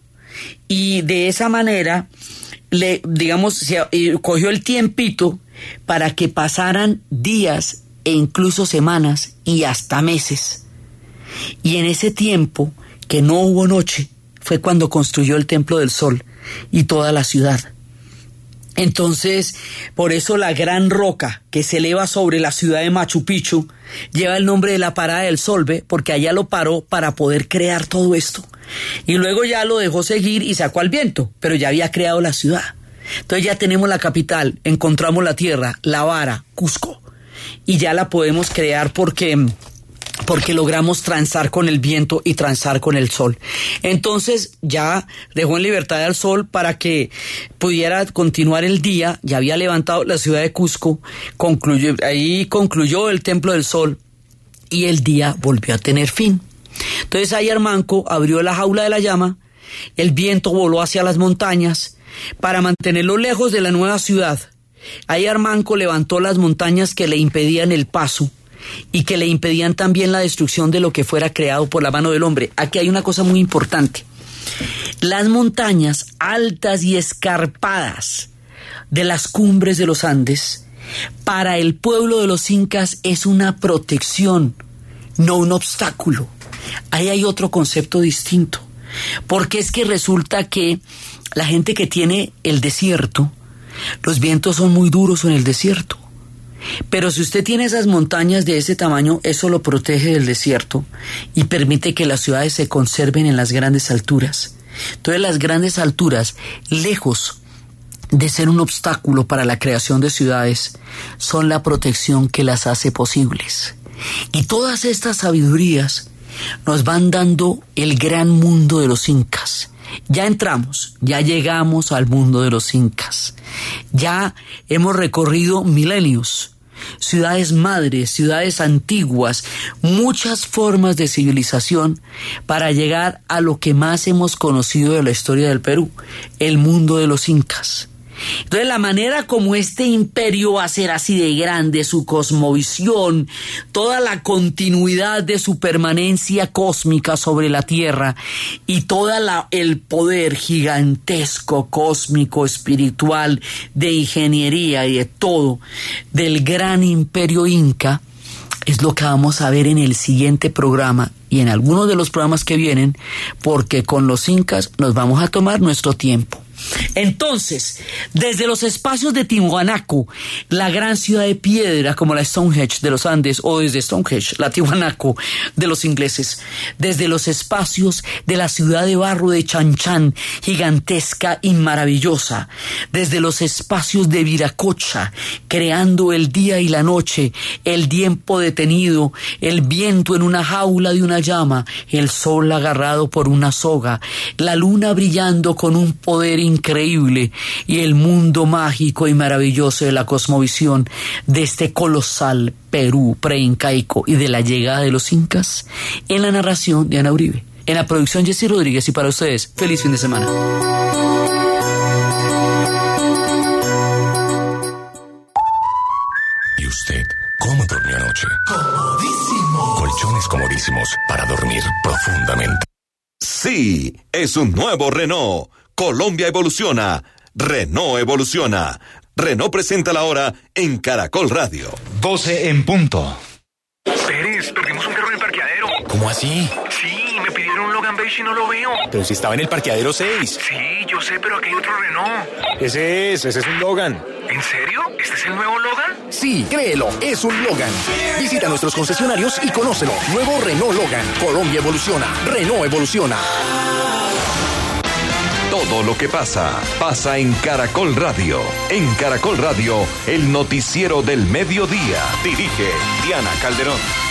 [SPEAKER 20] y de esa manera le digamos se, eh, cogió el tiempito para que pasaran días e incluso semanas y hasta meses Y en ese tiempo que no hubo noche fue cuando construyó el Templo del Sol y toda la ciudad. Entonces, por eso la gran roca que se eleva sobre la ciudad de Machu Picchu lleva el nombre de la parada del Solve, porque allá lo paró para poder crear todo esto. Y luego ya lo dejó seguir y sacó al viento, pero ya había creado la ciudad. Entonces ya tenemos la capital, encontramos la tierra, la vara, Cusco, y ya la podemos crear porque porque logramos transar con el viento y transar con el sol. Entonces ya dejó en libertad al sol para que pudiera continuar el día, ya había levantado la ciudad de Cusco, concluyó, ahí concluyó el templo del sol y el día volvió a tener fin. Entonces ahí Armanco abrió la jaula de la llama, el viento voló hacia las montañas para mantenerlo lejos de la nueva ciudad. Ahí Armanco levantó las montañas que le impedían el paso y que le impedían también la destrucción de lo que fuera creado por la mano del hombre. Aquí hay una cosa muy importante. Las montañas altas y escarpadas de las cumbres de los Andes, para el pueblo de los incas es una protección, no un obstáculo. Ahí hay otro concepto distinto, porque es que resulta que la gente que tiene el desierto, los vientos son muy duros en el desierto. Pero si usted tiene esas montañas de ese tamaño, eso lo protege del desierto y permite que las ciudades se conserven en las grandes alturas. Entonces las grandes alturas, lejos de ser un obstáculo para la creación de ciudades, son la protección que las hace posibles. Y todas estas sabidurías nos van dando el gran mundo de los incas. Ya entramos, ya llegamos al mundo de los incas. Ya hemos recorrido milenios, ciudades madres, ciudades antiguas, muchas formas de civilización para llegar a lo que más hemos conocido de la historia del Perú, el mundo de los incas. Entonces la manera como este imperio va a ser así de grande, su cosmovisión, toda la continuidad de su permanencia cósmica sobre la Tierra y todo el poder gigantesco, cósmico, espiritual, de ingeniería y de todo del gran imperio inca, es lo que vamos a ver en el siguiente programa y en algunos de los programas que vienen, porque con los incas nos vamos a tomar nuestro tiempo. Entonces, desde los espacios de Tiwanaku, la gran ciudad de piedra como la Stonehenge de los Andes, o desde Stonehenge, la Tiwanaku de los ingleses, desde los espacios de la ciudad de barro de Chanchan, gigantesca y maravillosa, desde los espacios de Viracocha, creando el día y la noche, el tiempo detenido, el viento en una jaula de una llama, el sol agarrado por una soga, la luna brillando con un poder increíble y el mundo mágico y maravilloso de la cosmovisión de este colosal Perú preincaico y de la llegada de los incas en la narración de Ana Uribe. En la producción Jessy Rodríguez y para ustedes, feliz fin de semana.
[SPEAKER 29] ¿Y usted cómo durmió anoche? Comodísimo. Colchones comodísimos para dormir profundamente.
[SPEAKER 2] Sí, es un nuevo Renault Colombia evoluciona. Renault evoluciona. Renault presenta la hora en Caracol Radio.
[SPEAKER 3] 12 en punto.
[SPEAKER 27] Pérez, perdimos un carro en el parqueadero.
[SPEAKER 3] ¿Cómo así?
[SPEAKER 27] Sí, me pidieron un Logan Beige y no lo veo.
[SPEAKER 3] Pero si estaba en el parqueadero 6.
[SPEAKER 27] Sí, yo sé, pero aquí hay otro Renault.
[SPEAKER 3] Ese es, ese es un Logan.
[SPEAKER 27] ¿En serio? ¿Este es el nuevo Logan?
[SPEAKER 3] Sí, créelo, es un Logan. Visita nuestros concesionarios y conócelo. Nuevo Renault Logan. Colombia evoluciona. Renault evoluciona.
[SPEAKER 2] Todo lo que pasa, pasa en Caracol Radio. En Caracol Radio, el noticiero del mediodía. Dirige Diana Calderón.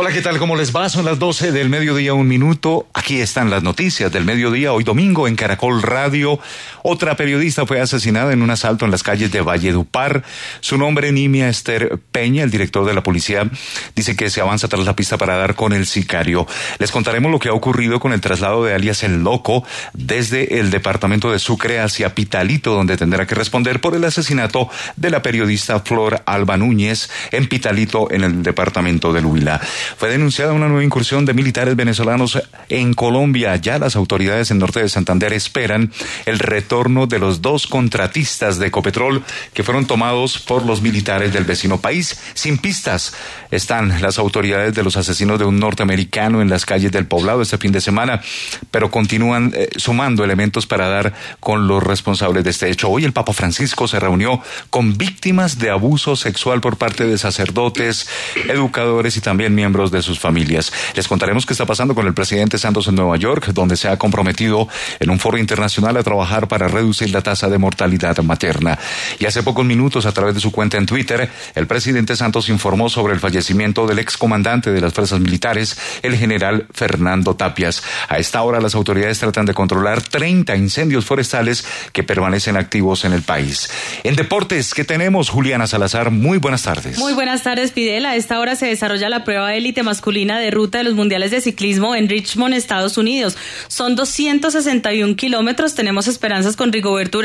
[SPEAKER 3] Hola, ¿qué tal? ¿Cómo les va? Son las 12 del mediodía, un minuto. Aquí están las noticias del mediodía, hoy domingo en Caracol Radio. Otra periodista fue asesinada en un asalto en las calles de Valledupar. Su nombre, Nimia Esther Peña, el director de la policía, dice que se avanza tras la pista para dar con el sicario. Les contaremos lo que ha ocurrido con el traslado de alias El Loco desde el departamento de Sucre hacia Pitalito, donde tendrá que responder por el asesinato de la periodista Flor Alba Núñez en Pitalito, en el departamento del Huila. Fue denunciada una nueva incursión de militares venezolanos en Colombia. Ya las autoridades en norte de Santander esperan el retorno de los dos contratistas de Ecopetrol que fueron tomados por los militares del vecino país. Sin pistas están las autoridades de los asesinos de un norteamericano en las calles del poblado este fin de semana, pero continúan eh, sumando elementos para dar con los responsables de este hecho. Hoy el Papa Francisco se reunió con víctimas de abuso sexual por parte de sacerdotes, educadores y también miembros de sus familias. Les contaremos qué está pasando con el presidente Santos en Nueva York, donde se ha comprometido en un foro internacional a trabajar para reducir la tasa de mortalidad materna. Y hace pocos minutos, a través de su cuenta en Twitter, el presidente Santos informó sobre el fallecimiento del excomandante de las fuerzas militares, el general Fernando Tapias. A esta hora las autoridades tratan de controlar 30 incendios forestales que permanecen activos en el país. En deportes, ¿qué tenemos? Juliana Salazar, muy buenas tardes.
[SPEAKER 24] Muy buenas tardes, Fidel. A esta hora se desarrolla la prueba masculina de ruta de los mundiales de ciclismo en Richmond, Estados Unidos. Son 261 kilómetros. Tenemos esperanzas con Rigoberto